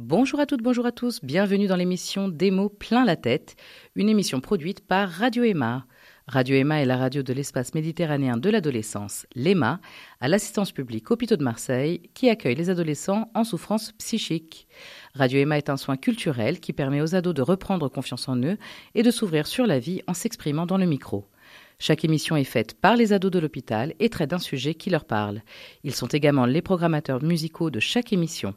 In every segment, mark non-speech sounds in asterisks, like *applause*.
Bonjour à toutes, bonjour à tous, bienvenue dans l'émission Démo plein la tête, une émission produite par Radio Emma. Radio Emma est la radio de l'espace méditerranéen de l'adolescence, l'EMA, à l'assistance publique Hôpitaux de Marseille, qui accueille les adolescents en souffrance psychique. Radio Emma est un soin culturel qui permet aux ados de reprendre confiance en eux et de s'ouvrir sur la vie en s'exprimant dans le micro. Chaque émission est faite par les ados de l'hôpital et traite d'un sujet qui leur parle. Ils sont également les programmateurs musicaux de chaque émission.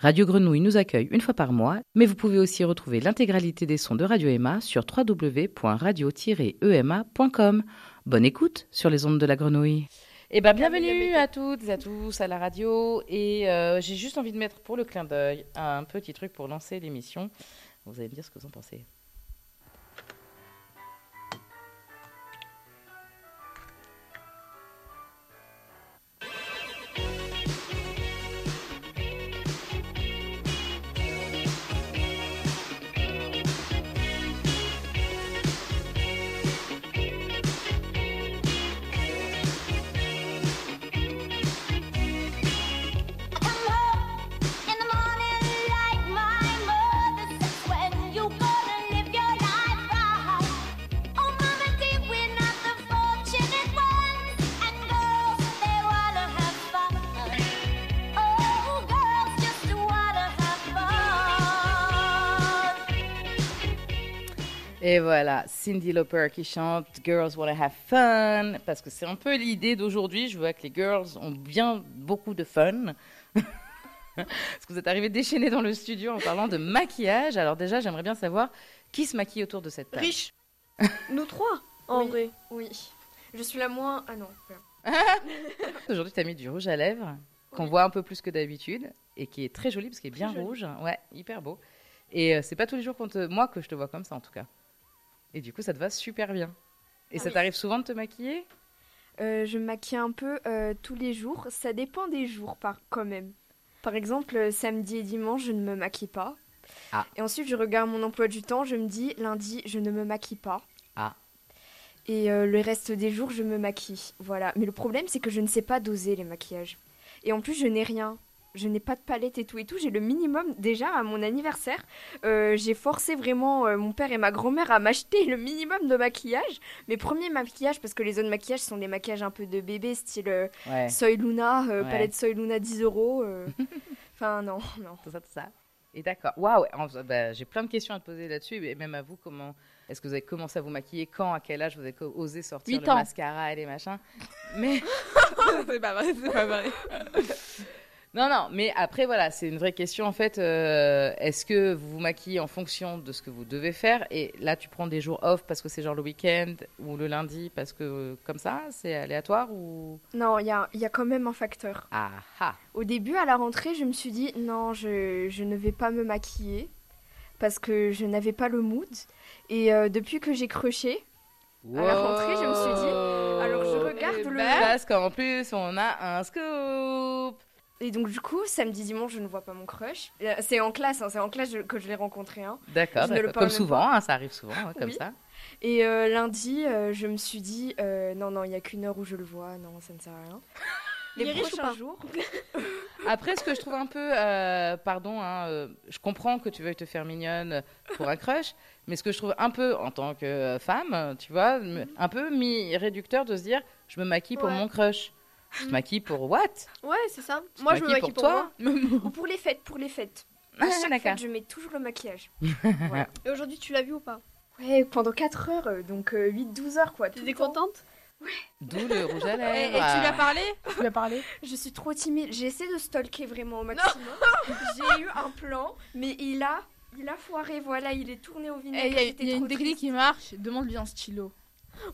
Radio Grenouille nous accueille une fois par mois, mais vous pouvez aussi retrouver l'intégralité des sons de Radio Emma sur www.radio-ema.com. Bonne écoute sur les ondes de la Grenouille. Eh ben, bienvenue à toutes et à tous à la radio. Et euh, j'ai juste envie de mettre pour le clin d'œil un petit truc pour lancer l'émission. Vous allez me dire ce que vous en pensez. Et voilà, Cindy Lauper qui chante Girls Wanna Have Fun, parce que c'est un peu l'idée d'aujourd'hui. Je vois que les girls ont bien beaucoup de fun. *laughs* parce que vous êtes arrivés déchaînés dans le studio en parlant de maquillage. Alors déjà, j'aimerais bien savoir qui se maquille autour de cette table. Riche *laughs* Nous trois, en Oui. vrai. Oui. Je suis la moins. Ah non. *laughs* Aujourd'hui, tu as mis du rouge à lèvres, qu'on voit un peu plus que d'habitude, et qui est très joli parce qu'il est bien rouge. Ouais, hyper beau. Et euh, c'est pas tous les jours qu'on te... moi que je te vois comme ça en tout cas. Et du coup, ça te va super bien. Et Ah ça oui. t'arrive souvent de te maquiller? Euh, je me maquille un peu euh, tous les jours. Ça dépend des jours, par quand même. Par exemple, euh, samedi et dimanche, je ne me maquille pas. Ah. Et ensuite, je regarde mon emploi du temps. Je me dis, lundi, je ne me maquille pas. Ah. Et euh, le reste des jours, je me maquille. Voilà. Mais le problème, c'est que je ne sais pas doser les maquillages. Et en plus, je n'ai rien. Je n'ai pas de palette et tout et tout. J'ai le minimum. Déjà, à mon anniversaire, euh, j'ai forcé vraiment euh, mon père et ma grand-mère à m'acheter le minimum de maquillage. Mes premiers maquillages, parce que les autres maquillages sont des maquillages un peu de bébé, style euh, Ouais, Soy Luna, euh, Ouais. palette Soy Luna 10 euros. *laughs* Enfin, non, non. tout ça, tout ça. Et d'accord. Waouh, bah, j'ai plein de questions à te poser là-dessus, et même à vous, comment est-ce que vous avez commencé à vous maquiller Quand À quel âge vous avez osé sortir le mascara et les machins? Mais *laughs* c'est pas vrai, c'est pas vrai. *laughs* non, non. Mais après, voilà, c'est une vraie question en fait. euh, est-ce que vous vous maquillez en fonction de ce que vous devez faire? Et là, tu prends des jours off parce que c'est genre le week-end ou le lundi parce que euh, comme ça, c'est aléatoire ou? Non, il y a, y a quand même un facteur. Ah ah. Au début, à la rentrée, je me suis dit, non, je, je ne vais pas me maquiller parce que je n'avais pas le mood. Et euh, depuis que j'ai crushé, À la rentrée, je me suis dit, alors je regarde Eh le- ben, Parce qu'en plus, on a un scoop. Et donc du coup, samedi, dimanche, je ne vois pas mon crush. Euh, C'est en classe, hein, c'est en classe que je l'ai rencontré. hein. D'accord, comme souvent, hein, ça arrive souvent, hein, comme Oui. ça. Et euh, lundi, euh, je me suis dit, euh, non, non, il n'y a qu'une heure où je le vois, non, ça ne sert à rien. *laughs* Les prochains pas jours, *laughs* Après, ce que je trouve un peu, euh, pardon, hein, euh, je comprends que tu veuilles te faire mignonne pour un crush, mais ce que je trouve un peu, en tant que femme, tu vois, me- un peu mi-réducteur de se dire, je me maquille pour Ouais. mon crush. Tu te maquilles pour what? Ouais, c'est ça. Tu Moi, je me maquille pour pour toi moi. ou pour les fêtes, pour les fêtes. Ah, À chaque fête, je mets toujours le maquillage. *laughs* Et aujourd'hui, tu l'as vu ou pas? Ouais, pendant 4 heures, euh, donc 8-12 heures quoi. le temps. contente? D'où le rouge à *laughs* et, lèvres. et tu lui as parlé? Tu lui as parlé? Je suis trop timide. J'ai essayé de stalker vraiment au maximum. *laughs* J'ai eu un plan, mais il a, il a foiré. Voilà, il est tourné au Eh, vinaigre. Il y a, j'étais il y a une technique triste. qui marche, demande-lui un stylo.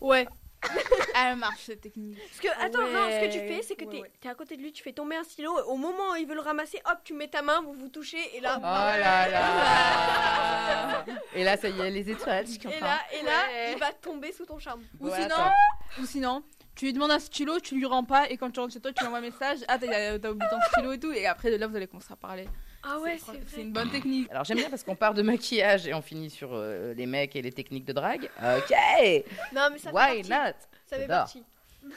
Ouais. *laughs* Elle marche cette technique. Parce que, attends, non, ce que tu fais, c'est que Ouais, t'es ouais. à côté de lui, tu fais tomber un stylo. Au moment où il veut le ramasser, hop, tu mets ta main, vous vous touchez, et là. Oh là là *laughs* Et là, ça y est, les étoiles, Et là, et là, Ouais. il va tomber sous ton charme. Ou Ouais, sinon, attends. ou sinon, tu lui demandes un stylo, tu lui rends pas, et quand tu rentres chez toi, tu lui envoies un message. Ah, t'as t'as oublié ton stylo et tout, et après de là, vous allez commencer à parler. Ah ouais, C'est- vrai. une bonne technique. Alors j'aime bien parce qu'on part de maquillage et on finit sur euh, les mecs et les techniques de drague. Ok, Non, mais ça fait why partie. not? Ça fait partie.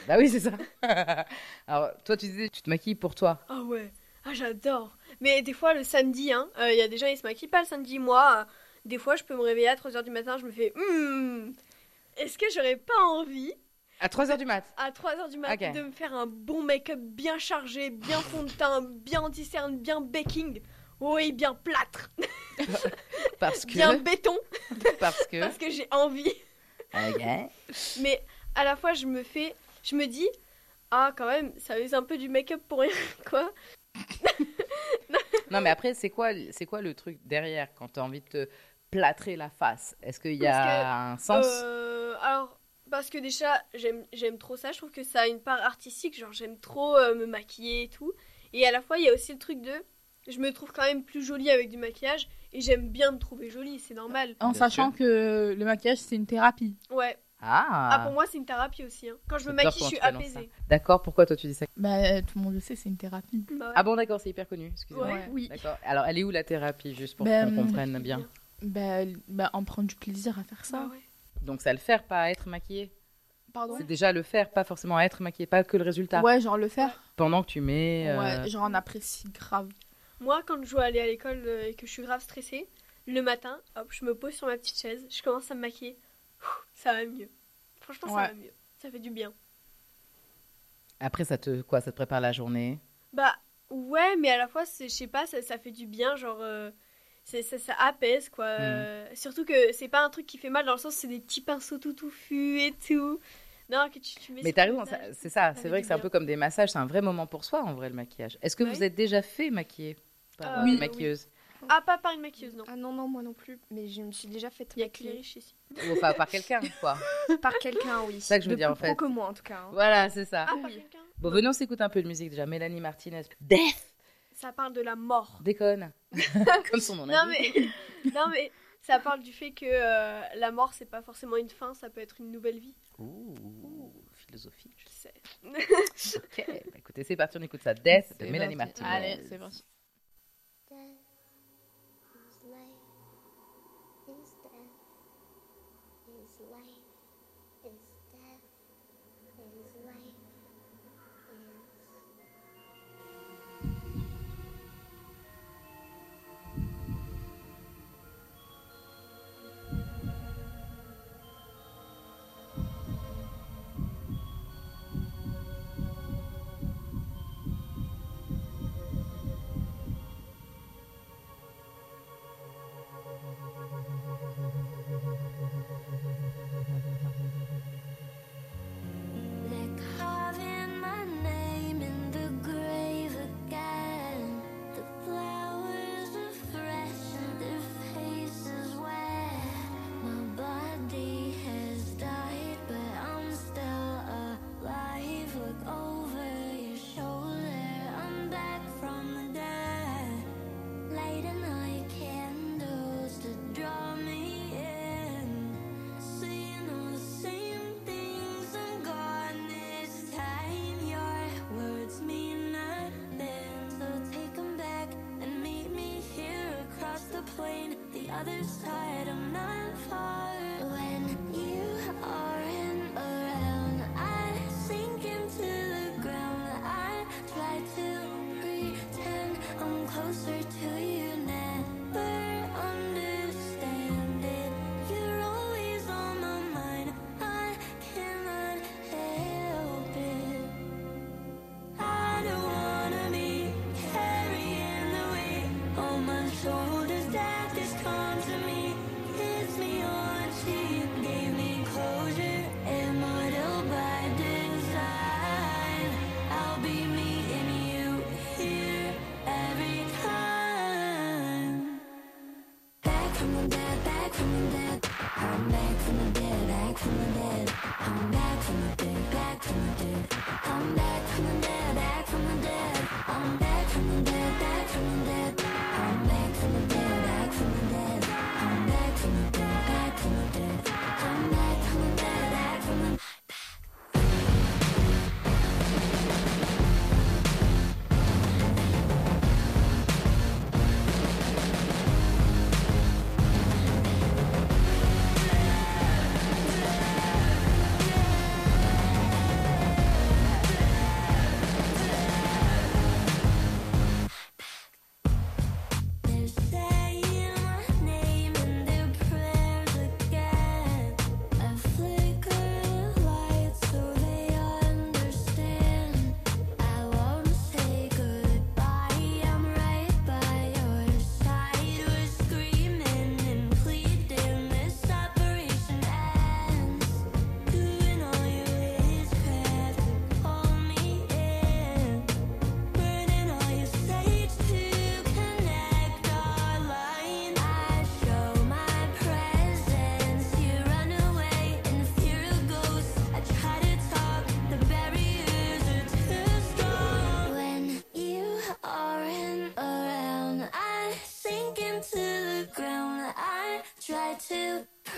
Bah oui, c'est ça. *laughs* Alors toi, tu disais, tu te maquilles pour toi. Ah ouais. Ah, j'adore. Mais des fois, le samedi, hein, il y a des gens, ils se maquillent pas le samedi. Moi, euh, des fois, je peux me réveiller à 3h du matin, je me fais Hmm, Est-ce que j'aurais pas envie, À 3h du mat. à 3h du matin, Ok. de me faire un bon make-up bien chargé, bien fond de teint, bien anti-cerne, bien baking Oui, bien plâtre, *laughs* Parce que. bien béton, Parce que. parce que j'ai envie. Ok. Mais à la fois, je me fais. Je me dis Ah, quand même, ça use un peu du make-up pour rien, *laughs* quoi. Non, mais après, c'est quoi, c'est quoi le truc derrière quand tu as envie de te plâtrer la face? Est-ce qu'il y a un sens? Euh, alors, parce que déjà, j'aime j'aime trop ça. Je trouve que ça a une part artistique. Genre, j'aime trop euh, me maquiller et tout. Et à la fois, il y a aussi le truc de. Je me trouve quand même plus jolie avec du maquillage. Et j'aime bien me trouver jolie, c'est normal. En Bien sachant que le maquillage, c'est une thérapie. Ouais. Ah, Ah, pour moi, c'est une thérapie aussi. hein. Quand je me maquille, je suis apaisée. D'accord, pourquoi toi tu dis ça? Bah, tout le monde le sait, c'est une thérapie. Bah ouais. Ah bon, d'accord, c'est hyper connu, excusez-moi. Ouais. Oui. D'accord. Alors, elle est où la thérapie, juste pour Ben, qu'on comprenne bien? Bah, bah, on prend du plaisir à faire ça. Bah ouais. Donc, ça le faire, pas à être maquillée? Pardon? C'est déjà le faire, pas forcément à être maquillée, pas que le résultat? Ouais, genre le faire. Pendant que tu mets. euh, Ouais, genre on apprécie grave. Moi, quand je dois aller à l'école euh, et que je suis grave stressée, le matin, hop, je me pose sur ma petite chaise, je commence à me maquiller. Ouh, Ça va mieux. Franchement, Ouais. ça va mieux. Ça fait du bien. Après, ça te, quoi, ça te prépare la journée? Bah ouais, mais à la fois, je sais pas, ça, ça fait du bien, genre euh, ça, ça apaise quoi. Mm. Euh, surtout que c'est pas un truc qui fait mal dans le sens c'est des petits pinceaux tout touffus et tout. Non, que tu, tu mets Mais t'as raison, c'est ça. C'est vrai que c'est un peu comme des massages, c'est un vrai moment pour soi en vrai le maquillage. Est-ce que Ouais. vous êtes déjà fait maquiller? Par Euh, une oui. maquilleuse Ah, pas par une maquilleuse, non. Ah non, non, moi non plus. Mais je me suis déjà fait Il y a que les riches ici. Ou enfin par quelqu'un, *laughs* quoi. par quelqu'un, oui. C'est ça que je veux De dire, en fait. que moi, en tout cas. hein. Voilà, c'est ça. Ah, oui. par quelqu'un Bon, venons s'écouter un peu de musique déjà. Mélanie Martinez. Death Ça parle de la mort. Déconne. *laughs* Comme son nom Non mais, non mais ça parle du fait que euh, la mort c'est pas forcément une fin, ça peut être une nouvelle vie. Ouh, philosophique. Je sais. Ok, bah, écoutez, c'est parti, on écoute ça. Death de C'est Mélanie. Martinez. Allez, c'est parti.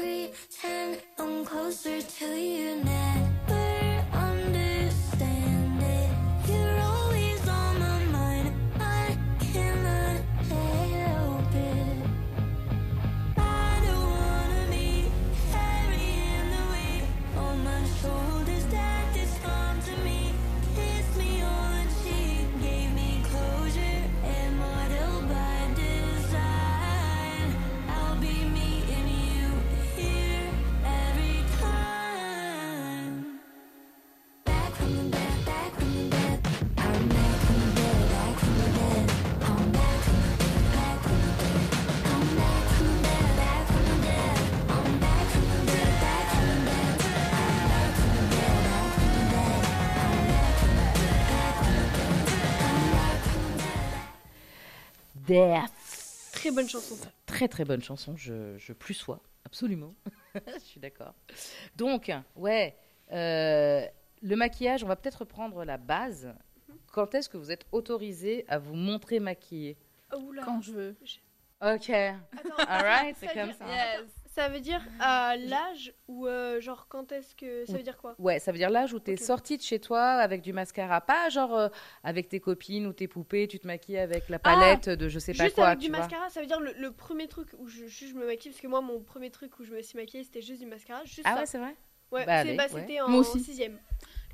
secret Death. Très bonne chanson, ça. Très très bonne chanson, je, je plus sois, absolument. *laughs* je suis d'accord. Donc, ouais, euh, le maquillage, on va peut-être reprendre la base. Quand est-ce que vous êtes autorisé à vous montrer maquillé Oh, oula. Quand je veux. Ok, Attends, alright, *laughs* c'est comme ça. Yes. Ça veut dire à l'âge ou euh, genre quand est-ce que. Ça veut dire quoi? Ouais, ça veut dire l'âge où tu es Ok. sortie de chez toi avec du mascara, pas genre euh, avec tes copines ou tes poupées, tu te maquilles avec la palette de je sais pas Ah, Juste quoi, avec tu du vois. mascara, ça veut dire le, le premier truc où je, juste je me maquille, parce que moi mon premier truc où je me suis maquillée c'était juste du mascara, juste Ah ça. ouais, c'est vrai? Ouais, Bah, bah, ouais. c'était en Moi aussi. sixième.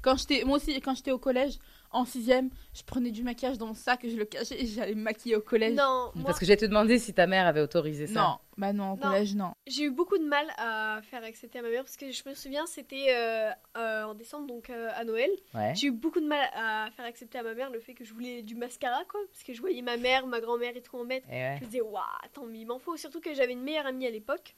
Quand j'étais, moi aussi, quand j'étais au collège, en sixième, je prenais du maquillage dans mon sac et je le cachais et j'allais me maquiller au collège. Non, moi Parce que j'allais te demander si ta mère avait autorisé ça. Non, bah non, au Non. collège, non. j'ai eu beaucoup de mal à faire accepter à ma mère parce que je me souviens c'était euh, euh, en décembre donc euh, à Noël. Ouais. J'ai eu beaucoup de mal à faire accepter à ma mère le fait que je voulais du mascara quoi parce que je voyais ma mère, ma grand-mère et tout en mettre. Et ouais. Je me disais waouh, attends mais il m'en faut surtout que j'avais une meilleure amie à l'époque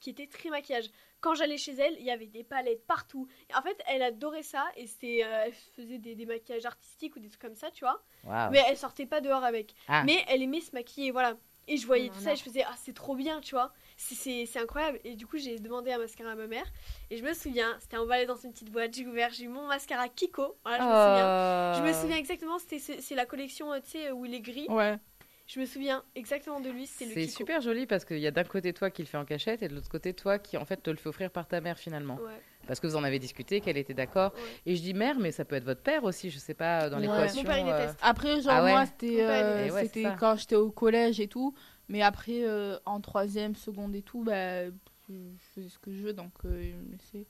qui était très maquillage. Quand j'allais chez elle, il y avait des palettes partout. En fait, elle adorait ça et c'était euh, elle faisait des, des maquillages artistiques ou des trucs comme ça, tu vois. Mais elle sortait pas dehors avec. Ah. Mais elle aimait se maquiller, voilà. Et je voyais Non, tout ça et je faisais, ah, c'est trop bien, tu vois. C'est- C'est c'est incroyable. Et du coup, j'ai demandé un mascara à ma mère. Et je me souviens, c'était emballé dans une petite boîte. J'ai ouvert, j'ai eu mon mascara Kiko. Voilà, je me souviens. Je me Oh. souviens exactement, c'était c'est c'est la collection, euh, tu sais, où il est gris. Ouais. Je me souviens exactement de lui, c'était le C'est super joli parce qu'il y a d'un côté toi qui le fait en cachette et de l'autre côté toi qui en fait te le fait offrir par ta mère finalement. Ouais, Parce que vous en avez discuté, qu'elle était d'accord. ouais. Et je dis mère, mais ça peut être votre père aussi, je sais pas, dans Ouais. l'équation. Mon père, il euh, déteste. Après, genre, Ah ouais moi, c'était euh, Eh c'est quand j'étais au collège et tout. Mais après, euh, en troisième, seconde et tout, bah, je faisais ce que je veux, donc euh, il me laissait.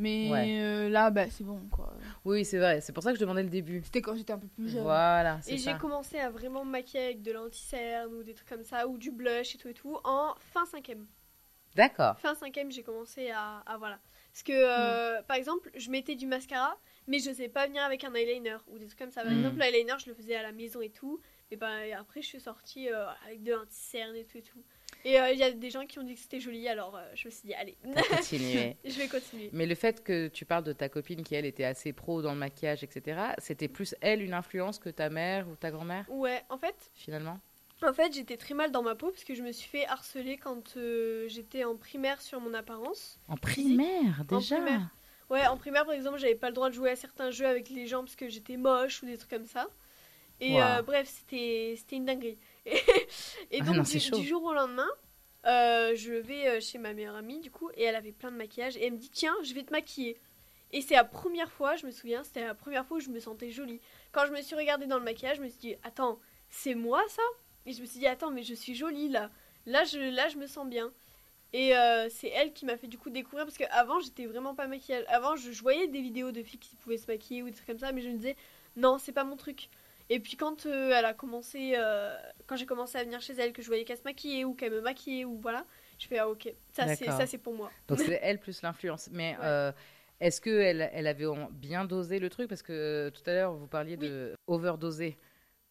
Mais Ouais. euh, là, bah, c'est bon, quoi. Oui, c'est vrai, c'est pour ça que je demandais le début. C'était quand j'étais un peu plus jeune. Voilà, Et j'ai commencé à vraiment me maquiller avec de l'anti-cerne ou des trucs comme ça, ou du blush et tout et tout, en fin cinquième. D'accord. Fin cinquième, j'ai commencé à, à voilà. Parce que, euh, par exemple, je mettais du mascara, mais je sais pas venir avec un eyeliner ou des trucs comme ça. Par Mm. exemple, l'eyeliner, je le faisais à la maison et tout. Et ben après, je suis sortie euh, avec de l'anti-cerne et tout et tout. Et euh, il y a des gens qui ont dit que c'était joli, alors euh, je me suis dit, allez, *laughs* je vais continuer. Mais le fait que tu parles de ta copine qui, elle, était assez pro dans le maquillage, etc., c'était plus, elle, une influence que ta mère ou ta grand-mère, Ouais, en fait, finalement? en fait j'étais très mal dans ma peau parce que je me suis fait harceler quand euh, j'étais en primaire sur mon apparence. En primaire, En déjà primaire. Ouais, en primaire, par exemple, j'avais pas le droit de jouer à certains jeux avec les gens parce que j'étais moche ou des trucs comme ça. Et Wow. euh, bref, c'était c'était une dinguerie. *laughs* Et, Ah donc, non, du, jour au lendemain, euh, je vais euh, chez ma meilleure amie, du coup, et elle avait plein de maquillage. Et elle me dit Tiens, je vais te maquiller. Et c'est la première fois, je me souviens, c'était la première fois où je me sentais jolie. Quand je me suis regardée dans le maquillage, je me suis dit Attends, c'est moi ça? Et je me suis dit Attends, mais je suis jolie là. Là, je, là, je me sens bien. Et euh, c'est elle qui m'a fait du coup découvrir parce qu'avant j'étais vraiment pas maquillée. Avant je, je voyais des vidéos de filles qui pouvaient se maquiller ou des trucs comme ça, mais je me disais non, c'est pas mon truc. Et puis quand euh, elle a commencé, euh, quand j'ai commencé à venir chez elle, que je voyais qu'elle se maquillait ou qu'elle me maquillait ou voilà, je fais ah ok, ça c'est ça c'est pour moi. Donc c'est *laughs* elle plus l'influence. Mais Ouais. euh, est-ce qu'elle elle avait en- bien dosé le truc? Parce que tout à l'heure, vous parliez de overdoser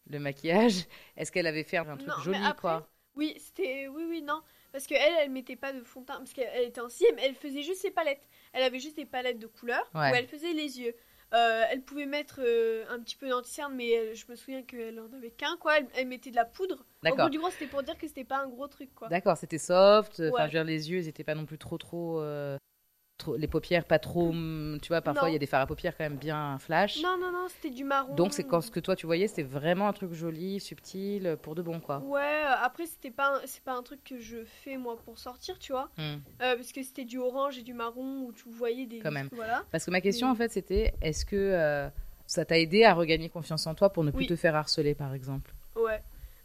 le maquillage. Est-ce qu'elle avait fait un truc Non, joli, après, quoi Oui, c'était oui oui non parce que elle elle mettait pas de fond de teint parce qu'elle était en sixième, elle faisait juste ses palettes. Elle avait juste des palettes de couleurs Ouais. où elle faisait les yeux. Euh, elle pouvait mettre euh, un petit peu d'anti-cerne, mais elle- je me souviens qu'elle en avait qu'un quoi. Elle, elle mettait de la poudre. D'accord. gros, du gros, c'était pour dire que c'était pas un gros truc quoi. D'accord, c'était soft. Enfin, Ouais. je veux dire, les yeux, ils n'étaient pas non plus trop, trop. euh, trop- les paupières pas trop. hum, Tu vois, parfois il y a des fards à paupières quand même bien flash. Non, non, non, c'était du marron. Donc c'est quand ce que toi tu voyais, c'était vraiment un truc joli, subtil, pour de bon quoi. Ouais, euh, après, c'était pas, c'est pas un truc que je fais moi pour sortir, tu vois. Hmm. Euh, parce que c'était du orange et du marron où tu voyais des. Quand même. Voilà. Parce que ma question en fait c'était, est-ce que euh, ça t'a aidé à regagner confiance en toi pour ne plus Oui. te faire harceler par exemple? Ouais.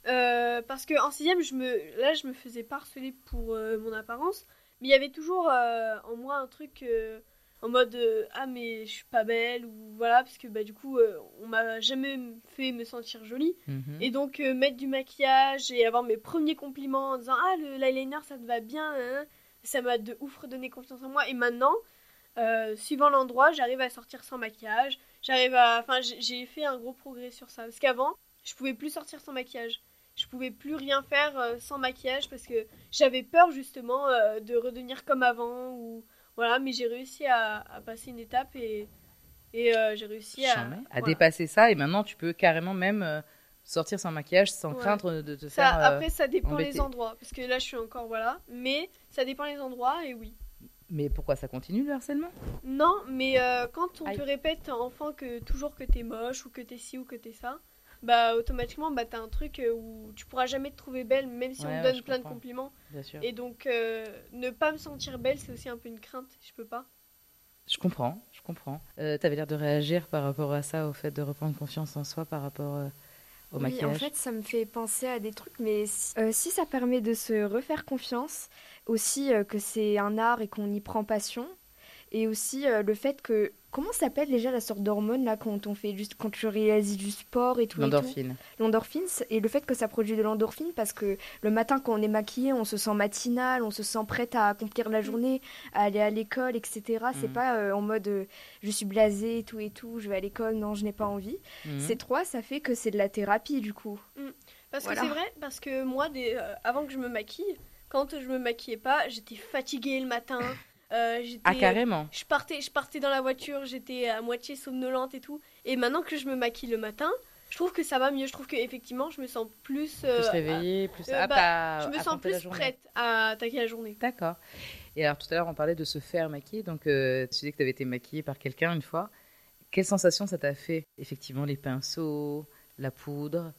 Euh, parce que en sixième, je me, là, je me faisais pas harceler pour euh, mon apparence, mais il y avait toujours euh, en moi un truc euh, en mode euh, ah mais je suis pas belle ou voilà parce que bah du coup on m'a jamais fait me sentir jolie. Mhm. et donc mettre du maquillage et avoir mes premiers compliments en disant ah le l'eyeliner ça te va bien hein, ça m'a de ouf redonné confiance en moi. Et maintenant suivant l'endroit j'arrive à sortir sans maquillage. J'arrive à enfin j'ai- j'ai fait un gros progrès sur ça. Parce qu'avant je pouvais plus sortir sans maquillage je pouvais plus rien faire euh, sans maquillage parce que j'avais peur justement euh, de redevenir comme avant ou voilà mais j'ai réussi à, à passer une étape et et euh, j'ai réussi à, dépasser ça et maintenant tu peux carrément même sortir sans maquillage sans Ouais. craindre de te Ça, faire. après, ça dépend embêter. les endroits. Parce que là, je suis encore, voilà. Mais ça dépend les endroits, et oui. Mais pourquoi ça continue le harcèlement? Non, mais euh, quand on Aïe. te répète enfant que toujours que t'es moche, ou que t'es ci, ou que t'es ça, bah, automatiquement, bah, t'as un truc euh, où tu pourras jamais te trouver belle, même si Ouais, on te donne plein de compliments. Bien sûr. Et donc, euh, ne pas me sentir belle, c'est aussi un peu une crainte. Je peux pas. Je comprends, je comprends. Euh, T'avais l'air de réagir par rapport à ça, au fait de reprendre confiance en soi par rapport euh, au Oui, maquillage. en fait, ça me fait penser à des trucs, mais si, euh, si ça permet de se refaire confiance, aussi euh, que c'est un art et qu'on y prend passion, et aussi euh, le fait que comment s'appelle déjà la sorte d'hormone là quand on fait juste quand tu réalises du sport et tout, L'endorphine. l'endorphine et le fait que ça produit de l'endorphine parce que le matin quand on est maquillé on se sent matinal on se sent prête à accomplir la journée à aller à l'école etc c'est Mhm. pas euh, en mode euh, je suis blasée et tout et tout je vais à l'école non je n'ai pas envie Mhm. ces trois ça fait que c'est de la thérapie du coup Parce Voilà. que c'est vrai, parce que moi, des, euh, avant que je me maquille, quand je me maquillais pas, j'étais fatiguée le matin. *laughs* euh, Ah, carrément. je partais, je partais dans la voiture, j'étais à moitié somnolente et tout. Et maintenant que je me maquille le matin, je trouve que ça va mieux. Je trouve qu'effectivement, je me sens plus. euh, Plus réveillée, plus euh, apte bah, à je me sens plus prête à attaquer la journée. D'accord. Et alors tout à l'heure, on parlait de se faire maquiller. Donc euh, tu disais que tu avais été maquillée par quelqu'un une fois. Quelle sensation ça t'a fait Effectivement, les pinceaux, la poudre,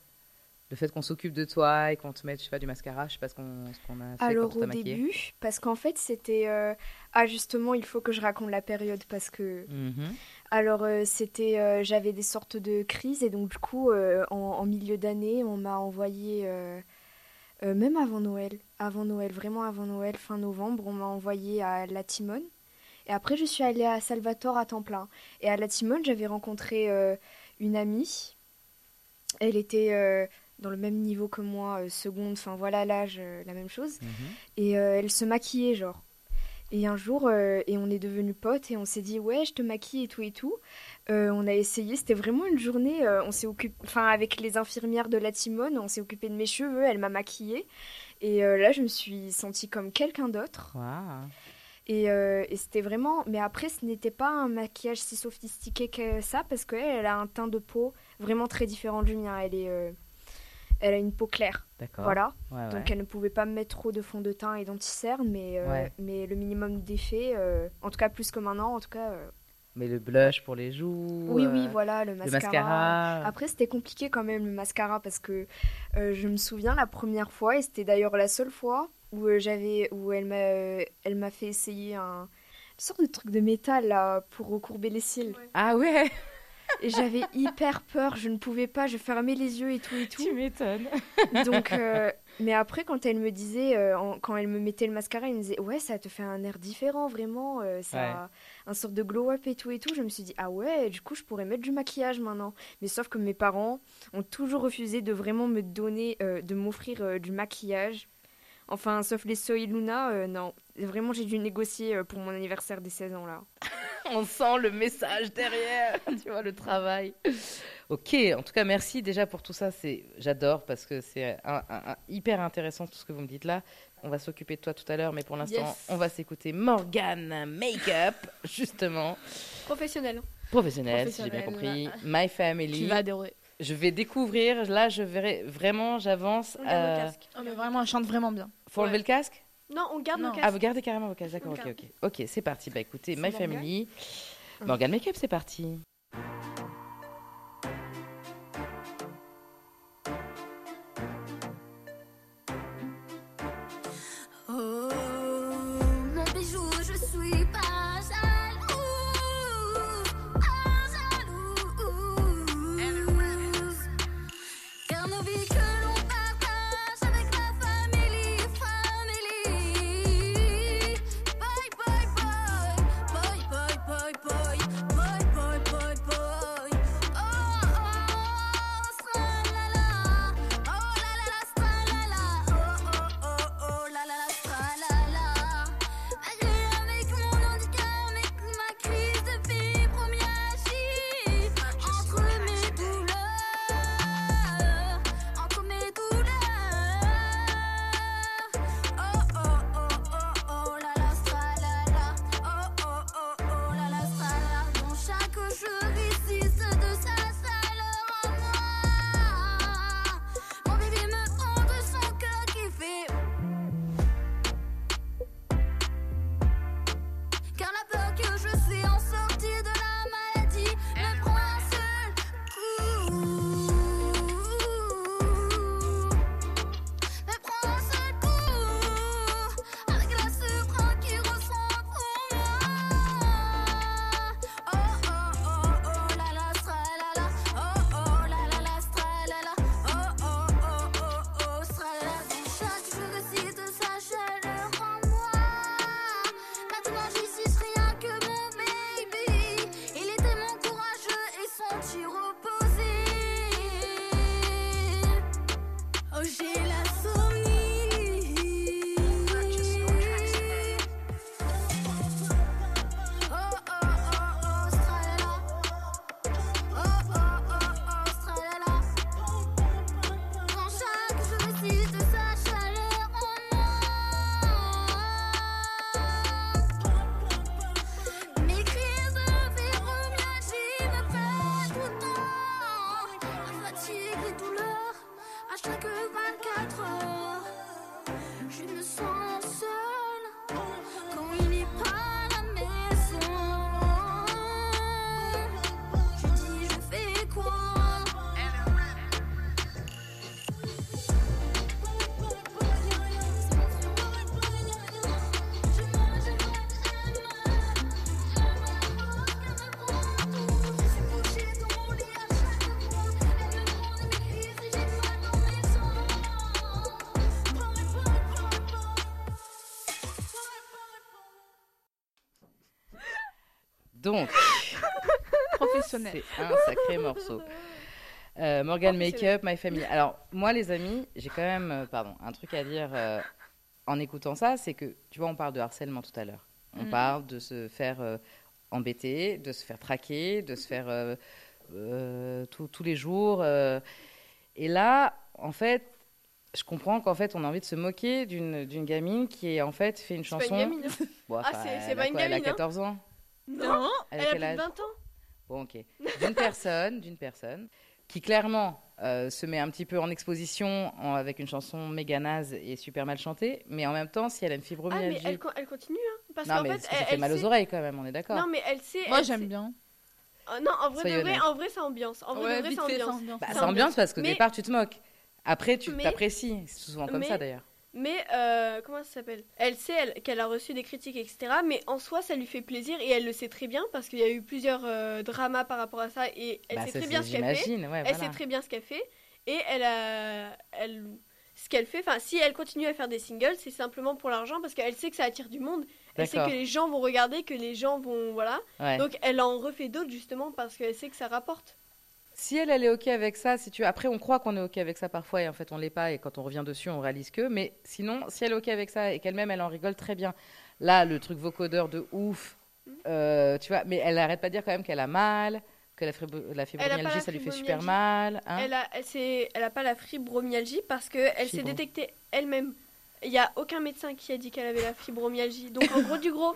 le fait qu'on s'occupe de toi et qu'on te mette, je sais pas, du mascara, je sais pas ce qu'on a fait alors quand on t'a au début parce qu'en fait c'était euh, ah justement il faut que je raconte la période parce que Mhm. Alors euh, c'était, euh, j'avais des sortes de crises et donc du coup en, en milieu d'année on m'a envoyé, même avant Noël, avant Noël, vraiment avant Noël, fin novembre, on m'a envoyé à La Timone. Et après je suis allée à Salvatore à temps plein. Et à La Timone j'avais rencontré une amie. Elle était dans le même niveau que moi, euh, seconde, enfin voilà l'âge, euh, la même chose. Mhm. Et euh, elle se maquillait, genre. Et un jour, et on est devenus potes et on s'est dit, ouais, je te maquille et tout et tout. On a essayé, c'était vraiment une journée, on s'est occupé, enfin, avec les infirmières de la Timone, on s'est occupé de mes cheveux, elle m'a maquillée. Et là, je me suis sentie comme quelqu'un d'autre. Et, euh, et c'était vraiment. Mais après, ce n'était pas un maquillage si sophistiqué que ça, parce qu'elle, elle a un teint de peau vraiment très différent du mien. Elle est. euh, Elle a une peau claire, D'accord. voilà. Ouais, ouais. Donc elle ne pouvait pas me mettre trop de fond de teint et d'anti-cerne, mais, euh, Ouais. mais le minimum d'effet, euh, en tout cas plus que maintenant, en tout cas. euh, Mais le blush pour les joues. oui, euh, oui, voilà, le Le mascara. mascara. Après, c'était compliqué quand même le mascara parce que euh, je me souviens la première fois, et c'était d'ailleurs la seule fois où euh, j'avais, où elle m'a, euh, elle m'a fait essayer un une sorte de truc de métal là pour recourber les cils. Ah ouais, Et j'avais hyper peur, je ne pouvais pas, je fermais les yeux et tout et tout. tu m'étonnes. Donc, euh, mais après, quand elle me disait, euh, en- quand elle me mettait le mascara, elle me disait, ouais, ça te fait un air différent, vraiment, euh, ça Ouais. un sorte de glow-up et tout et tout. Je me suis dit, ah ouais, du coup, je pourrais mettre du maquillage maintenant. Mais sauf que mes parents ont toujours refusé de vraiment me donner, de m'offrir du maquillage. Enfin, sauf les Soy Luna, euh, non. Vraiment, j'ai dû négocier euh, pour mon anniversaire des 16 ans là. *laughs* On sent le message derrière, *laughs* tu vois, le travail. Ok, en tout cas, merci déjà pour tout ça. C'est, j'adore parce que c'est un- un- un- hyper intéressant tout ce que vous me dites là. On va s'occuper de toi tout à l'heure, mais pour l'instant, Yes. on va s'écouter Morgane Makeup, justement, Professionnel. professionnelle, si j'ai bien compris. My Family. Tu vas adorer. Je vais découvrir. Là, je verrai vraiment, j'avance. On garde le euh, casque. Oh, mais vraiment, elle chante vraiment bien. Faut enlever le casque? Non, on garde Non. nos Ah, casques. vous gardez carrément vos casques, d'accord, ok, ok. Ok, c'est parti. Bah écoutez, My Family. Morgan Makeup, c'est parti. C'est un sacré morceau. Euh, Morgan. Makeup, My Family. Alors, moi, les amis, j'ai quand même, euh, pardon, un truc à dire euh, en écoutant ça, c'est que, tu vois, on parle de harcèlement tout à l'heure. On Mhm. parle de se faire euh, embêter, de se faire traquer, de se faire tout- tous les jours. et là, en fait, je comprends qu'en fait, on a envie de se moquer d'une gamine qui, en fait, fait une C'est pas chanson. une gamine. Bon, Ah, c'est- elle a pas une quoi, Elle a gamine, hein. 14 ans. Non, Elle elle a a quel plus de âge 20 ans. Bon, ok. D'une personne, d'une personne qui clairement euh, se met un petit peu en exposition en- avec une chanson méga naze et super mal chantée, mais en même temps, si elle a une Ah, mais fibromyalgie. elle, co- elle continue, hein. Parce non, qu'en mais fait, ça elle, fait elle mal aux oreilles quand même, on est d'accord. Non, mais elle sait. Moi j'aime sait- bien. Oh, non, en vrai, de vrai, en vrai, c'est ambiance. En vrai, Ouais, vrai, fait, ambiance. c'est ambiance. Bah, parce qu'au Mais- départ, tu te moques. Après, tu Mais- t'apprécies. C'est souvent comme mais- ça d'ailleurs. Mais euh, comment ça s'appelle? Elle sait elle, qu'elle a reçu des critiques, etc. Mais en soi, ça lui fait plaisir et elle le sait très bien parce qu'il y a eu plusieurs euh, dramas par rapport à ça et elle Bah, sait ça, très bien ce qu'elle fait. Ouais, Elle voilà. sait très bien ce qu'elle fait et elle a, elle, ce qu'elle fait. Enfin, si elle continue à faire des singles, c'est simplement pour l'argent parce qu'elle sait que ça attire du monde. Elle sait que les gens vont regarder, que les gens vont, voilà. Ouais. Donc elle en refait d'autres justement parce qu'elle sait que ça rapporte. Si elle, elle est OK avec ça, si tu après on croit qu'on est OK avec ça parfois et en fait on l'est pas et quand on revient dessus on réalise que mais sinon si elle est OK avec ça et qu'elle-même elle en rigole très bien. Là le truc vocodeur de ouf Mhm. euh, tu vois mais elle arrête pas de dire quand même qu'elle a mal, que la, fibro- la fibromyalgie ça lui fait super mal, hein. Elle a, elle, s'est- elle a pas la fibromyalgie parce que elle s'est détectée elle-même. Il y a aucun médecin qui a dit qu'elle avait la fibromyalgie. Donc en gros du gros,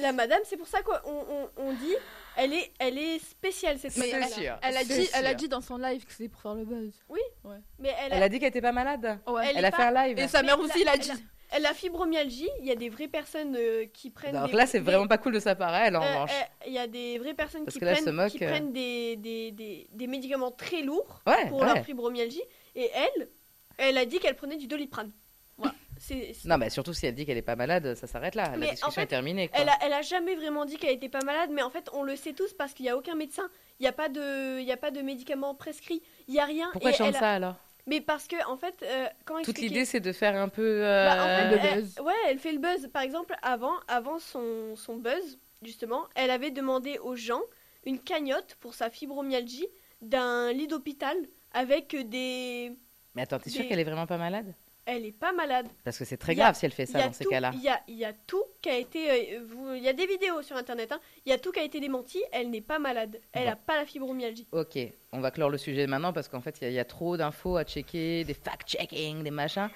la madame, c'est pour ça qu'on on, on dit, elle est, elle est spéciale cette C'est madame. sûr. Elle a, c'est dit, elle a dit dans son live que c'était pour faire le buzz. Mais elle, Elle a, a dit qu'elle était pas malade. Ouais. Elle Elle est a fait pas- un live. Et sa Mais mère aussi l'a elle dit. a- La fibromyalgie, il y a des vraies personnes euh, qui prennent. Alors des- là, c'est des- vraiment pas cool de sa part, elle, en euh, revanche. euh, Il y a des vraies personnes Parce qui là, elle prennent, moque, qui euh. prennent des, des, des, des médicaments très lourds Ouais, pour ouais. leur fibromyalgie. Et elle, elle a dit qu'elle prenait du doliprane. Voilà. C'est- c'est- Non, mais surtout si elle dit qu'elle est pas malade, ça s'arrête là. Mais La en discussion fait, est terminée. Quoi. Elle a, elle a jamais vraiment dit qu'elle était pas malade, mais en fait, on le sait tous parce qu'il n'y a aucun médecin. Il n'y a, pas de- il y a pas de médicaments prescrits. Il n'y a rien. Pourquoi Et chante elle a- ça alors? Mais parce que, en fait, euh, comment Toute expliquer l'idée, c'est de faire un peu. euh, Bah, en fait, Le elle- buzz. ouais, elle fait le buzz. Par exemple, avant, avant son, son buzz, justement, elle avait demandé aux gens une cagnotte pour sa fibromyalgie d'un lit d'hôpital avec des. Mais attends, t'es sûre des- qu'elle est vraiment pas malade? Elle est pas malade. Parce que c'est très a- grave si elle fait ça dans ces cas-là. Il y a, il y a tout qui a été. euh, il y a des vidéos sur internet. hein. Il y a tout qui a été démenti. Elle n'est pas malade. Elle Bon. n'a pas la fibromyalgie. Ok, on va clore le sujet maintenant parce qu'en fait, il y a- il y, a trop d'infos à checker, des fact-checking, des machins.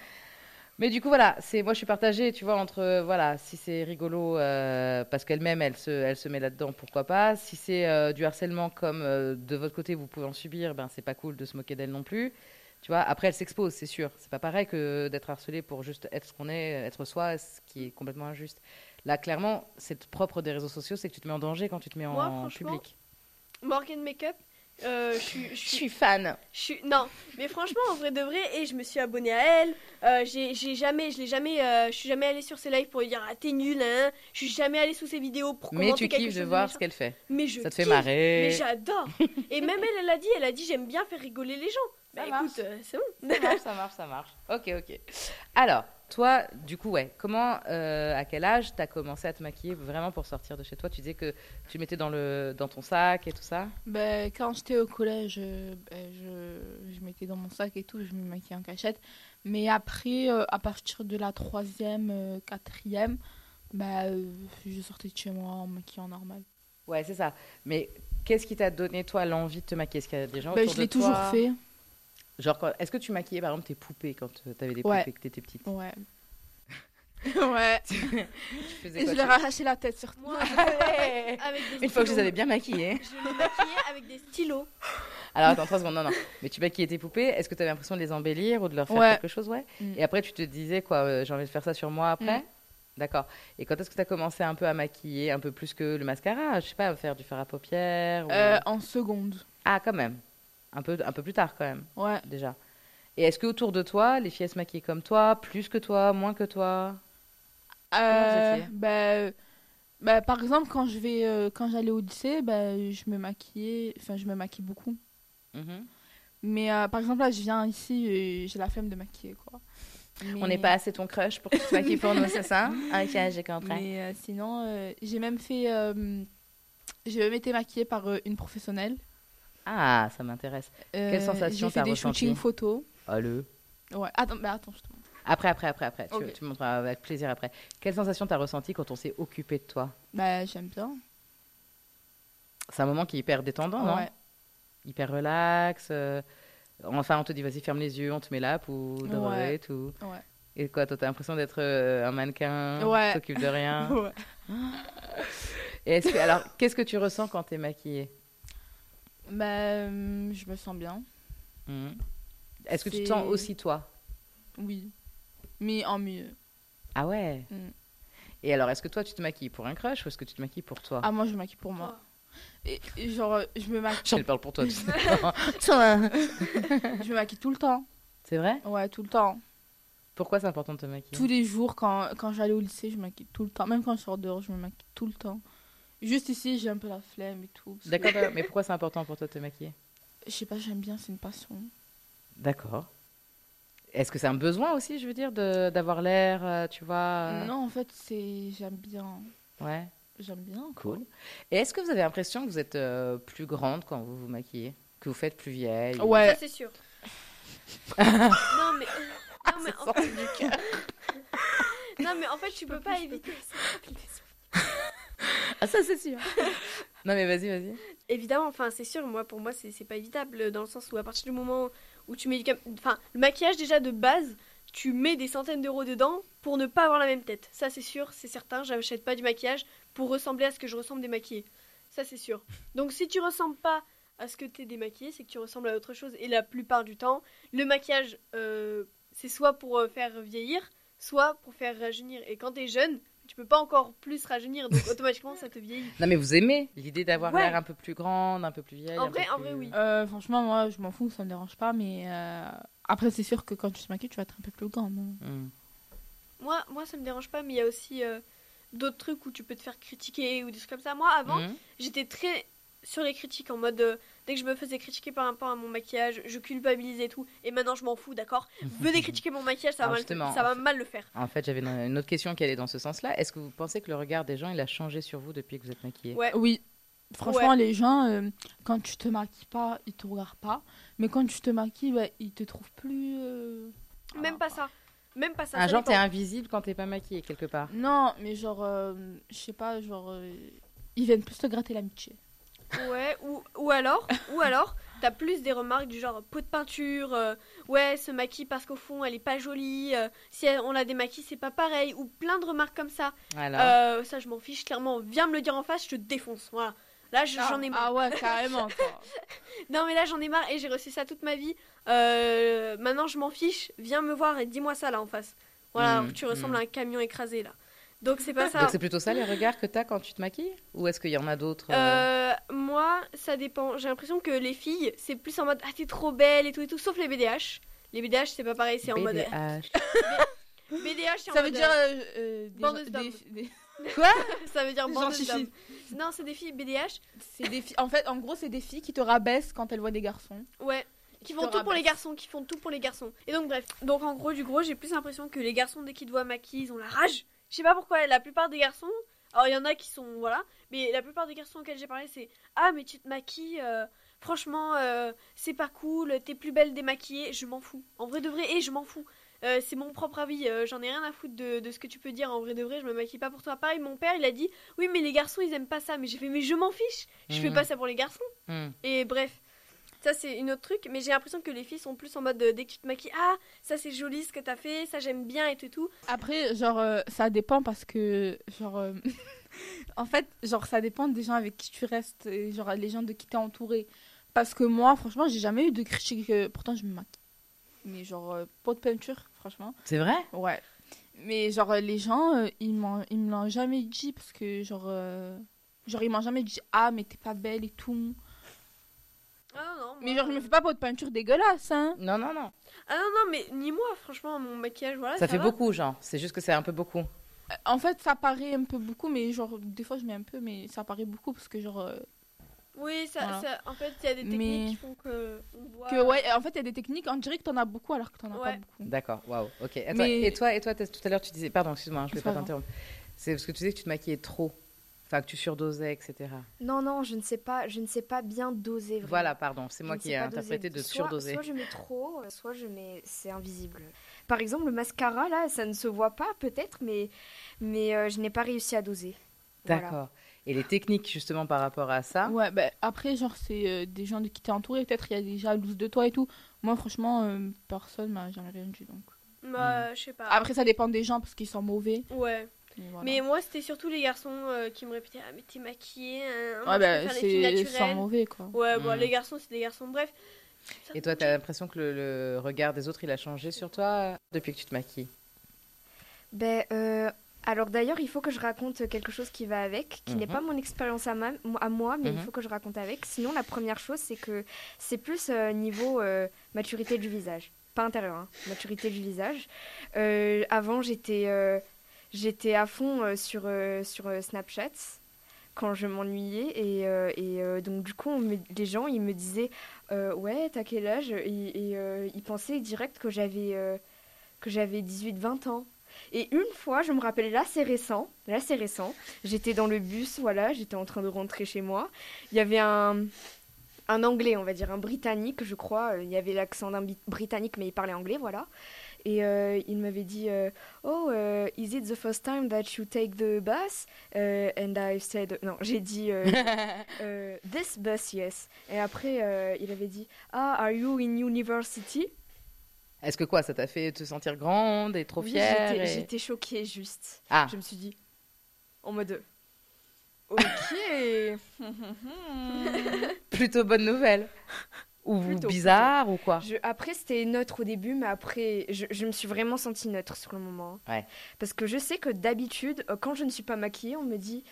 Mais du coup, voilà, c'est moi je suis partagée, tu vois, entre euh, voilà, si c'est rigolo euh, parce qu'elle-même elle se, elle se met là-dedans, pourquoi pas. Si c'est euh, du harcèlement comme de votre côté vous pouvez en subir, ben c'est pas cool de se moquer d'elle non plus. Tu vois, après elle s'expose, c'est sûr. C'est pas pareil que d'être harcelé pour juste être ce qu'on est, être soi, ce qui est complètement injuste. Là, clairement, c'est propre des réseaux sociaux, c'est que tu te mets en danger quand tu te mets Moi, en public. Morgan Makeup. euh, je suis- fan. Non, mais franchement, en vrai de vrai, et je me suis abonnée à elle. Euh, j'ai jamais, je l'ai jamais, euh, je suis jamais allée sur ses lives pour lui dire ah t'es nul, hein. Je suis jamais allée sous ses vidéos pour Mais commenter tu quelque kiffes de voir ce qu'elle fait. Mais je Ça te fait marrer. Mais j'adore. et même elle, elle a dit, elle a dit j'aime bien faire rigoler les gens. Bah Ça marche. écoute, euh, c'est bon. Ça marche, ça marche, ça marche. Ok, ok. Alors, toi, du coup, ouais, comment, euh, à quel âge t'as commencé à te maquiller vraiment pour sortir de chez toi? Tu disais que tu mettais dans, le, dans ton sac et tout ça Ben, quand j'étais au collège, euh, ben, je, je mettais dans mon sac et tout, je me maquillais en cachette. Mais après, à partir de la troisième, quatrième, euh, je sortais de chez moi en maquillant normal. Ouais, c'est ça. Mais qu'est-ce qui t'a donné, toi, l'envie de te maquiller? Est-ce qu'il y a des gens Ben, autour je l'ai toujours toi? fait. Genre, quand- est-ce que tu maquillais, par exemple, tes poupées quand euh, t'avais des Ouais. poupées que t'étais petite? Ouais. *laughs* ouais. Tu faisais *laughs* Et quoi je leur arrachais la tête surtout. Moi, *laughs* avec des Une fois que je les avais bien maquillées. Je les maquillais avec des stylos. Alors attends, trois secondes, non, non. Mais tu maquillais tes poupées, est-ce que tu avais l'impression de les embellir ou de leur faire Ouais. quelque chose, ouais Mm. Et après, tu te disais, quoi, euh, j'ai envie de faire ça sur moi après? Mm. D'accord. Et quand est-ce que tu as commencé un peu à maquiller, un peu plus que le mascara? Je sais pas, à faire du fard à paupières ou- Euh, en seconde. Ah, quand même. Un peu, un peu plus tard, quand même, Ouais. déjà. Et est-ce que autour de toi, les filles elles se maquillaient comme toi, plus que toi, moins que toi? Euh, ben, ben, par exemple, quand je vais, euh, quand j'allais au lycée, ben, je me maquillais, enfin, je me maquille beaucoup. Mhm. Mais euh, par exemple, là, je viens ici et j'ai la flemme de maquiller, quoi. On n'est pas assez ton crush pour que tu te maquilles pour nous, c'est ça? *laughs* Ok, j'ai compris. Mais euh, sinon, j'ai même fait. j'ai même été maquillée par une professionnelle. Ah, ça m'intéresse. Euh, sensation J'ai fait t'as des ressenti shootings photos. Allez. Ouais. Attends, bah, attends, je te montre. Après, après, après, après. Tu, tu me montreras avec plaisir après. Quelle sensation t'as ressenti quand on s'est occupé de toi? Bah, j'aime bien. C'est un moment qui est hyper détendant, non? Ouais. Hyper relax. euh, Enfin, on te dit, vas-y, ferme les yeux, on te met la poudre Ouais. et tout. Ouais. Et quoi, toi, t'as l'impression d'être euh, un mannequin? Ouais. qui s'occupe de rien? *laughs* Ouais. Et que, alors, qu'est-ce que tu ressens quand t'es maquillée? Bah, euh, je me sens bien. Mhm. Est-ce que tu te sens aussi toi? Oui. Mais en mieux. Ah ouais? Mm. Et alors, est-ce que toi, tu te maquilles pour un crush ou est-ce que tu te maquilles pour toi? Ah, moi, je me maquille pour moi. Et, et genre, je me maquille. Elle parle pour toi, tu sais. *laughs* je me maquille tout le temps. C'est vrai? Ouais, tout le temps. Pourquoi c'est important de te maquiller? Tous les jours, quand, quand j'allais au lycée, je me maquille tout le temps. Même quand je sors dehors, je me maquille tout le temps. Juste ici, j'ai un peu la flemme et tout. que- D'accord, *laughs* mais pourquoi c'est important pour toi de te maquiller? Je sais pas, j'aime bien, c'est une passion. D'accord. Est-ce que c'est un besoin aussi, je veux dire, de- d'avoir l'air, euh, tu vois euh, Non, en fait, c'est j'aime bien. Ouais, J'aime bien. quoi. cool. Et est-ce que vous avez l'impression que vous êtes euh, plus grande quand vous vous maquillez? Que vous faites plus vieille ou- Ouais. Ça, c'est sûr. *laughs* non, mais. Non, mais, en... sorti du *laughs* cœur. non, mais en fait, tu peux pas éviter. *laughs* Ah, ça, c'est sûr. *laughs* non, mais vas-y, vas-y. Évidemment, enfin, c'est sûr, moi, pour moi, c'est pas évitable dans le sens où, à partir du moment où tu mets du. cam- Enfin, le maquillage, déjà de base, tu mets des centaines d'euros dedans pour ne pas avoir la même tête. Ça, c'est sûr, c'est certain. J'achète pas du maquillage pour ressembler à ce que je ressemble démaquillée. Ça, c'est sûr. Donc, si tu ressembles pas à ce que t'es démaquillé, c'est que tu ressembles à autre chose. Et la plupart du temps, le maquillage, euh, c'est soit pour euh, faire vieillir, soit pour faire rajeunir. Et quand t'es jeune, tu peux pas encore plus rajeunir, donc automatiquement ça te vieillit. Non, mais vous aimez l'idée d'avoir Ouais. l'air un peu plus grande, un peu plus vieille En vrai- en plus- vrai, oui. Euh, franchement, moi, je m'en fous, ça me dérange pas, mais euh, après, c'est sûr que quand tu te maquilles, tu vas être un peu plus grande. hein. Hmm. Moi, moi ça me dérange pas, mais il y a aussi euh, d'autres trucs où tu peux te faire critiquer ou des trucs comme ça. Moi, avant, Hmm. j'étais très sur les critiques en mode euh, dès que je me faisais critiquer par rapport à mon maquillage, je culpabilisais et tout. Et maintenant, je m'en fous, d'accord? Venez *laughs* critiquer mon maquillage, ça, va, mal, ça va mal le faire. En fait, j'avais une autre question qui allait dans ce sens-là. Est-ce que vous pensez que le regard des gens, il a changé sur vous depuis que vous êtes maquillée? Ouais. Oui. Franchement, les gens, euh, quand tu te maquilles pas, ils te regardent pas. Mais quand tu te maquilles, bah, ils te trouvent plus. euh, Même pas ça. Même pas ça. Un ça genre, t'es invisible quand t'es pas maquillée quelque part. Non, mais genre, euh, je sais pas, genre, euh, ils viennent plus te gratter l'amitié. Ouais, ou, ou alors, ou alors, t'as plus des remarques du genre peau de peinture, euh, ouais, se maquille parce qu'au fond elle est pas jolie, euh, si elle- on la démaquille c'est pas pareil, ou plein de remarques comme ça. Voilà. Euh, ça je m'en fiche clairement, viens me le dire en face, je te défonce, voilà. Là je- j'en ai marre. Ah ouais, carrément. *laughs* Non mais là j'en ai marre et j'ai reçu ça toute ma vie. Euh, maintenant je m'en fiche, viens me voir et dis-moi ça là en face. Voilà, Mm, tu ressembles mm. à un camion écrasé là. Donc c'est pas ça. Donc c'est plutôt ça les regards que t'as quand tu te maquilles Ou est-ce qu'il y en a d'autres euh, Euh, moi, ça dépend. J'ai l'impression que les filles, c'est plus en mode ah t'es trop belle et tout et tout, sauf les BDH. Les BDH, c'est pas pareil, c'est en mode BDH. *laughs* BDH, c'est en Ça veut mode, dire. euh, euh, des- des- *laughs* des- ça veut dire d'hommes. Non, c'est des filles BDH. C'est des filles. En fait, en gros, c'est des filles qui te rabaissent quand elles voient des garçons. Ouais. Qui font tout pour les garçons, qui font tout pour les garçons. Et donc bref. Donc en gros, du gros, j'ai plus l'impression que les garçons dès qu'ils te voient maquillés, ils ont la rage. Je sais pas pourquoi. La plupart des garçons, alors il y en a qui sont voilà, mais la plupart des garçons auxquels j'ai parlé, c'est ah mais tu te maquilles. euh, Franchement, euh, c'est pas cool, t'es plus belle démaquillée, je m'en fous. En vrai de vrai, et je m'en fous. Euh, c'est mon propre avis, j'en ai rien à foutre de, de ce que tu peux dire. En vrai de vrai, je me maquille pas pour toi. Pareil, mon père, il a dit Oui, mais les garçons, ils aiment pas ça. Mais j'ai fait Mais je m'en fiche, je fais Mhm. pas ça pour les garçons. Hmm. Et bref, ça c'est une autre truc, mais j'ai l'impression que les filles sont plus en mode euh, dès que tu te maquilles, ah ça c'est joli ce que t'as fait, ça j'aime bien et tout et tout. Après, genre, euh, ça dépend parce que, genre, euh, *laughs* en fait, genre, ça dépend des gens avec qui tu restes, et, genre, les gens de qui t'es entouré. Parce que moi, franchement, j'ai jamais eu de critiques. euh, pourtant, je me maquille. Mais, genre, euh, pas de peinture, franchement. C'est vrai? Ouais. Mais, genre, les gens, euh, ils, ils me l'ont jamais dit parce que, genre, euh, genre, ils m'ont jamais dit, ah, mais t'es pas belle et tout. Ah non. Mais, genre, je me euh, fais pas de peinture dégueulasse, hein. Non, non, non. Ah non, non, mais ni moi, franchement, mon maquillage, voilà. ça fait va. beaucoup, genre. C'est juste que c'est un peu beaucoup. Euh, En fait, ça paraît un peu beaucoup, mais, genre, des fois, je mets un peu, mais ça paraît beaucoup parce que, genre. euh, Oui, ça, Voilà. ça- en fait, il y a des techniques Mais- qui font que. On voit... Que ouais, en fait, il y a des techniques, on dirait que t'en as beaucoup alors que t'en as pas beaucoup. D'accord, waouh, ok. Et toi, Mais- et toi, et toi t'as- tout à l'heure, tu disais, pardon, excuse-moi, hein, je ne vais C'est pas pas grave. t'interrompre. C'est parce que tu disais que tu te maquillais trop. Enfin, que tu surdosais, etc. Non, non, je ne sais pas, je ne sais pas bien doser. Vraiment. Voilà, pardon, c'est moi qui ai doser. interprété de Soit- surdoser. Soit je mets trop, soit je mets, c'est invisible. Par exemple, le mascara là, ça ne se voit pas peut-être, mais mais euh, je n'ai pas réussi à doser. Voilà. D'accord. Et les techniques, justement, par rapport à ça Ouais, bah, après, genre, c'est euh, des gens de qui t'es entouré, peut-être il y a des jalouses de toi et tout. Moi, franchement, euh, personne m'a jamais rien dit donc. Bah, je sais pas. Après, ça dépend des gens parce qu'ils sont mauvais. Ouais. Mais voilà. Mais moi, c'était surtout les garçons euh, qui me répétaient Ah, mais t'es maquillée. hein, ouais, bah, préfère les filles c'est naturelles. mauvais quoi. Ouais, bon, Mm. les garçons, c'est des garçons. Bref. Et toi, tu as l'impression que le, le regard des autres, il a changé sur toi depuis que tu te maquilles? Ben, euh, alors d'ailleurs, il faut que je raconte quelque chose qui va avec, qui n'est Mhm. pas mon expérience à, ma- à moi, mais il Mhm. faut que je raconte avec. Sinon, la première chose, c'est que c'est plus euh, niveau euh, maturité du visage. Pas intérieur, hein, maturité du visage. Euh, avant, j'étais euh, j'étais à fond euh, sur, euh, sur euh, Snapchat quand je m'ennuyais et, donc du coup les gens ils me disaient ouais t'as quel âge? Et, et, ils pensaient direct que j'avais que j'avais 18-20 ans et une fois, je me rappelle, là c'est récent, là c'est récent, j'étais dans le bus, voilà, j'étais en train de rentrer chez moi. Il y avait un, un anglais, on va dire, un britannique, je crois. Il y avait l'accent d'un britannique, mais il parlait anglais, voilà. Et euh, il m'avait dit euh, Oh, euh, is it the first time that you take the bus? Euh, And I said Non, j'ai dit euh, *laughs* This bus, yes. Et après, il avait dit Ah, are you in university? Est-ce que quoi, ça t'a fait te sentir grande et trop Oui, fière j'étais- et- J'étais choquée, juste. Ah, Je me suis dit, en mode, ok. *laughs* plutôt bonne nouvelle. *laughs* Ou Plutôt, bizarre ou quoi Je- après, c'était neutre au début, mais après, je, je me suis vraiment sentie neutre sur le moment. Ouais. Parce que je sais que d'habitude, euh, quand je ne suis pas maquillée, on me dit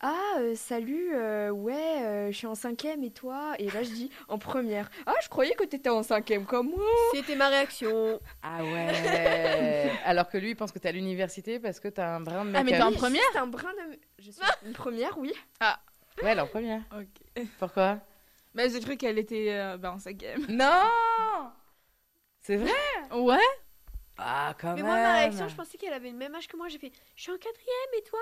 Ah, euh, salut, euh, ouais, euh, je suis en cinquième et toi? Et là, je dis en première Ah, je croyais que t'étais en cinquième comme moi. C'était ma réaction. Ah ouais *laughs* Alors que lui, il pense que t'es à l'université parce que t'as un brin de Ah, mais make-up. t'es en première un brin de. Je suis une première, oui. Ouais, elle est en première. Ok. Pourquoi? Bah, j'ai cru qu'elle était euh, bah, en cinquième. *laughs* Non C'est vrai? Ouais Ah, quand Mais même moi, ma réaction, je pensais qu'elle avait le même âge que moi. J'ai fait, je suis en quatrième et toi?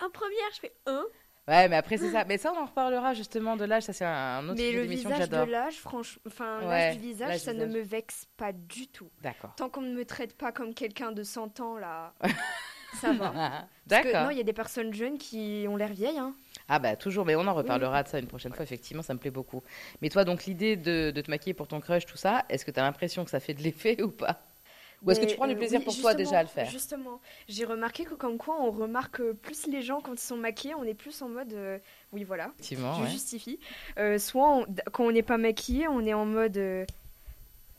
En première, je fais un. Ouais, mais après, c'est ça. Mais ça, on en reparlera justement de l'âge. Ça, c'est un autre Mais sujet le d'émission que visage de j'adore. l'âge, franchement, enfin, Ouais, l'âge du visage, l'âge ça du ne visage. me vexe pas du tout. D'accord. Tant qu'on ne me traite pas comme quelqu'un de 100 ans, là, *laughs* ça va. Parce que, D'accord. non, il y a des personnes jeunes qui ont l'air vieilles. Hein. Ah bah toujours, mais on en reparlera de ça une prochaine fois, effectivement, ça me plaît beaucoup. Mais toi, donc l'idée de, de te maquiller pour ton crush, tout ça, est-ce que tu as l'impression que ça fait de l'effet *laughs* ou pas? Ou est-ce que tu prends du euh, plaisir oui, pour toi déjà à le faire? Justement, j'ai remarqué que comme quoi on remarque euh, plus les gens quand ils sont maquillés, on est plus en mode... euh, oui, voilà, Effectivement, je ouais. justifie. Euh, soit on- quand on n'est pas maquillé, on est en mode... euh,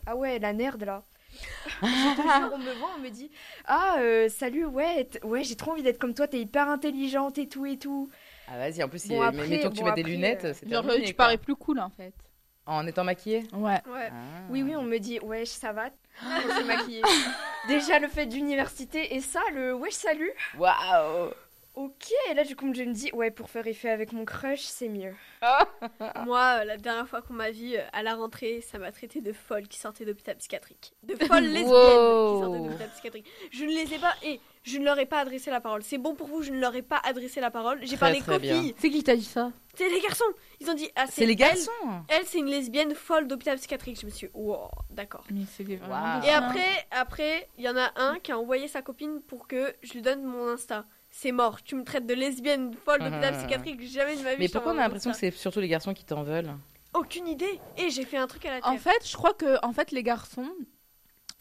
ah ouais, la nerd là. *laughs* Jure, on me voit, on me dit Ah, euh, salut, ouais, ouais j'ai trop envie d'être comme toi, t'es hyper intelligente et tout et tout. Ah vas-y, en plus, Bon, il- après- mais mettons que tu mets des après, lunettes, euh, c'est Genre, terminé, tu quoi. parais plus cool en fait. En étant maquillée Ouais. Ouais. Ah. Oui, oui, on me dit Wesh, ça va *gasps* quand je suis maquillée. Déjà le fait d'université et ça, le Wesh, salut. Waouh Ok, et là du coup je me dis Ouais, pour faire effet avec mon crush, c'est mieux. Moi, euh, la dernière fois qu'on m'a vu euh, à la rentrée, ça m'a traité de folle qui sortait d'hôpital psychiatrique. De folle *laughs* lesbienne Wow. qui sortait d'hôpital psychiatrique. Je ne les ai pas et je ne leur ai pas adressé la parole. C'est bon pour vous, je ne leur ai pas adressé la parole. J'ai parlé très filles. C'est qui t'a dit ça C'est les garçons. Ils ont dit ah C'est les garçons Elle, c'est une lesbienne folle d'hôpital psychiatrique. Je me suis wow, d'accord. Et après, après, il y en a un qui a envoyé sa copine pour que je lui donne mon Insta. C'est mort. Tu me traites de lesbienne folle d'hôpital Mhm. psychiatrique. Jamais de ma vie. Mais pourquoi on a l'impression que c'est surtout les garçons qui t'en veulent Aucune idée. Et j'ai fait un truc à la En terre. fait, je crois que en fait, les garçons,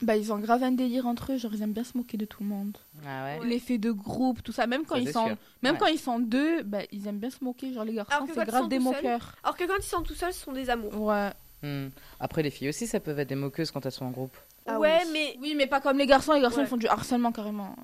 bah, ils ont grave un délire entre eux. Genre, ils aiment bien se moquer de tout le monde. Ah ouais. L'effet de groupe, tout ça. Même quand, Ça, ils sont, sûr. même Ouais. quand ils sont deux, bah, ils aiment bien se moquer. Genre, les garçons, c'est grave sont des moqueurs. Alors que quand ils sont tout seuls, ce sont des amours. Ouais. Hmm. Après, les filles aussi, ça peut être des moqueuses quand elles sont en groupe. Ah ouais, oui. mais Oui, mais pas comme les garçons. Les garçons, Ouais. ils font du harcèlement carrément.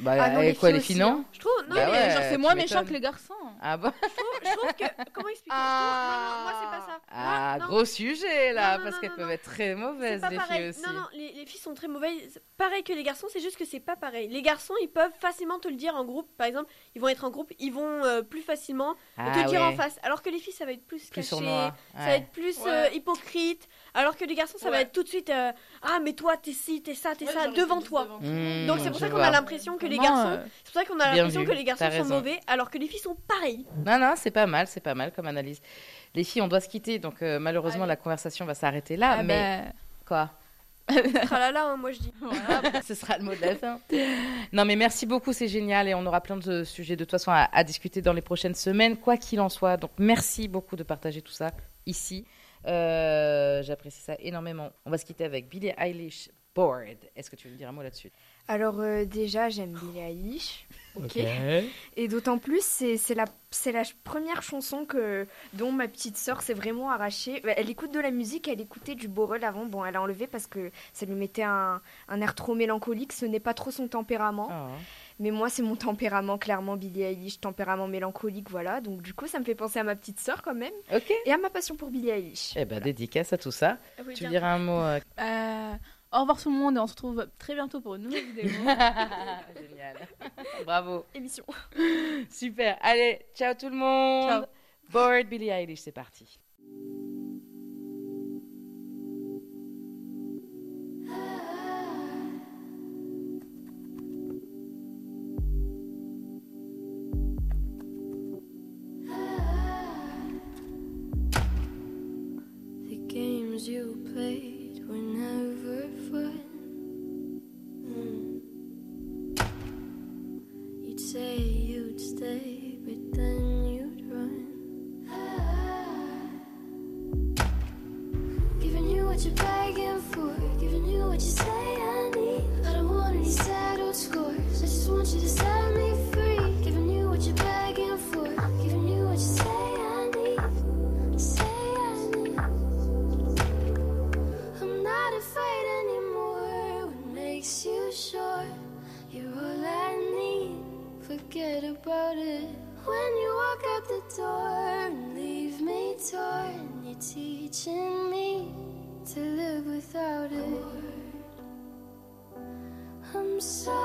Bah, Ah non, les quoi, filles les aussi, filles, non hein. je trouve. Non, Bah mais ouais, genre, c'est moins méchant que les garçons. Ah bon je, trouve, je trouve que. *laughs* Comment expliquer Je trouve- Non, non, moi, c'est pas ça. Ah, Non, non, gros sujet là, Non, non, parce qu'elles peuvent non. être très mauvaises, les pareil. filles aussi. Non, non, les, les filles sont très mauvaises. Pareil que les garçons, c'est juste que c'est pas pareil. Les garçons, ils peuvent facilement te le dire en groupe. Par exemple, ils vont être en groupe, ils vont euh, plus facilement Ah te le dire ouais. en face. Alors que les filles, ça va être plus, Plus caché. Ça va être plus euh, hypocrite. Alors que les garçons, ça va être tout de suite euh, Ah, mais toi, t'es ci, t'es ça, t'es ça, devant toi. Hmm, Donc c'est pour ça qu'on a l'impression que les garçons. euh, C'est pour ça qu'on a l'impression que les garçons sont mauvais, alors que les filles sont pareilles. Non, non, c'est pas mal, c'est pas mal comme analyse. Les filles, on doit se quitter, donc euh, malheureusement, Allez. la conversation va s'arrêter là. ah, mais bah, quoi? Tralala, hein, moi je dis. *laughs* voilà. *laughs* Ce sera le mot de la fin. Non, mais merci beaucoup, c'est génial. Et on aura plein de sujets de toute façon à, à discuter dans les prochaines semaines, quoi qu'il en soit. Donc, merci beaucoup de partager tout ça ici. Euh, J'apprécie ça énormément. On va se quitter avec Billie Eilish Bored. Est-ce que tu veux me dire un mot là-dessus? Alors euh, déjà, j'aime Billie Eilish. Ok. Et d'autant plus, c'est c'est la, c'est la première chanson que, dont ma petite sœur s'est vraiment arrachée. Bah, Elle écoute de la musique, elle écoutait du Borel avant. Bon, elle a enlevé parce que ça lui mettait un, un air trop mélancolique. Ce n'est pas trop son tempérament. Oh. Mais moi, c'est mon tempérament, clairement, Billie Eilish, tempérament mélancolique, voilà. Donc du coup, ça me fait penser à ma petite sœur quand même. Ok. Et à ma passion pour Billie Eilish. Eh ben, dédicace à tout ça. Ah oui, Tu bien. dirais un mot euh, Euh, au revoir tout le monde et on se retrouve très bientôt pour une nouvelle vidéo. *laughs* Génial. Bravo. Émission. Super. Allez, ciao tout le monde. Ciao. Bored Billie Eilish, c'est parti. I'm sorry.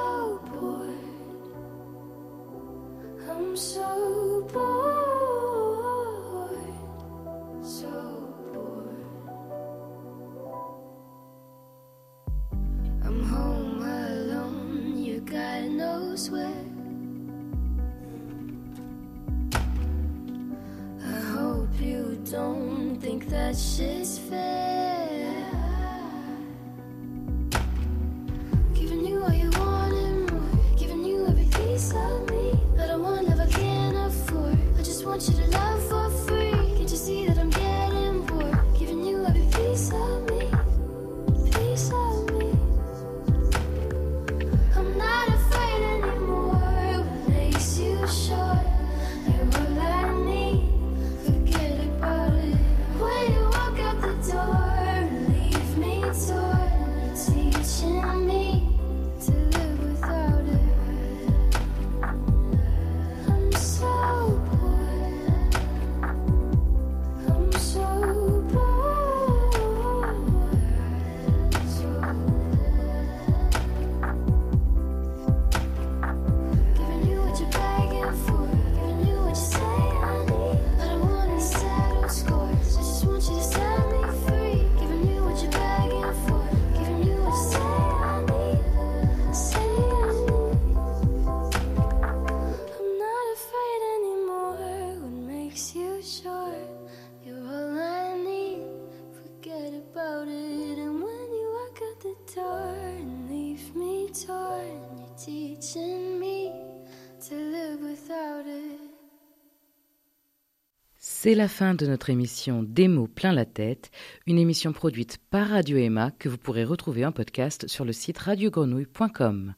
C'est la fin de notre émission Des plein la tête, une émission produite par Radio Emma que vous pourrez retrouver en podcast sur le site radiogrenouille.com.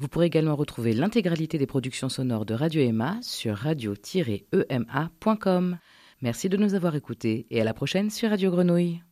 Vous pourrez également retrouver l'intégralité des productions sonores de Radio Emma sur radio-ema.com. Merci de nous avoir écoutés et à la prochaine sur Radio Grenouille.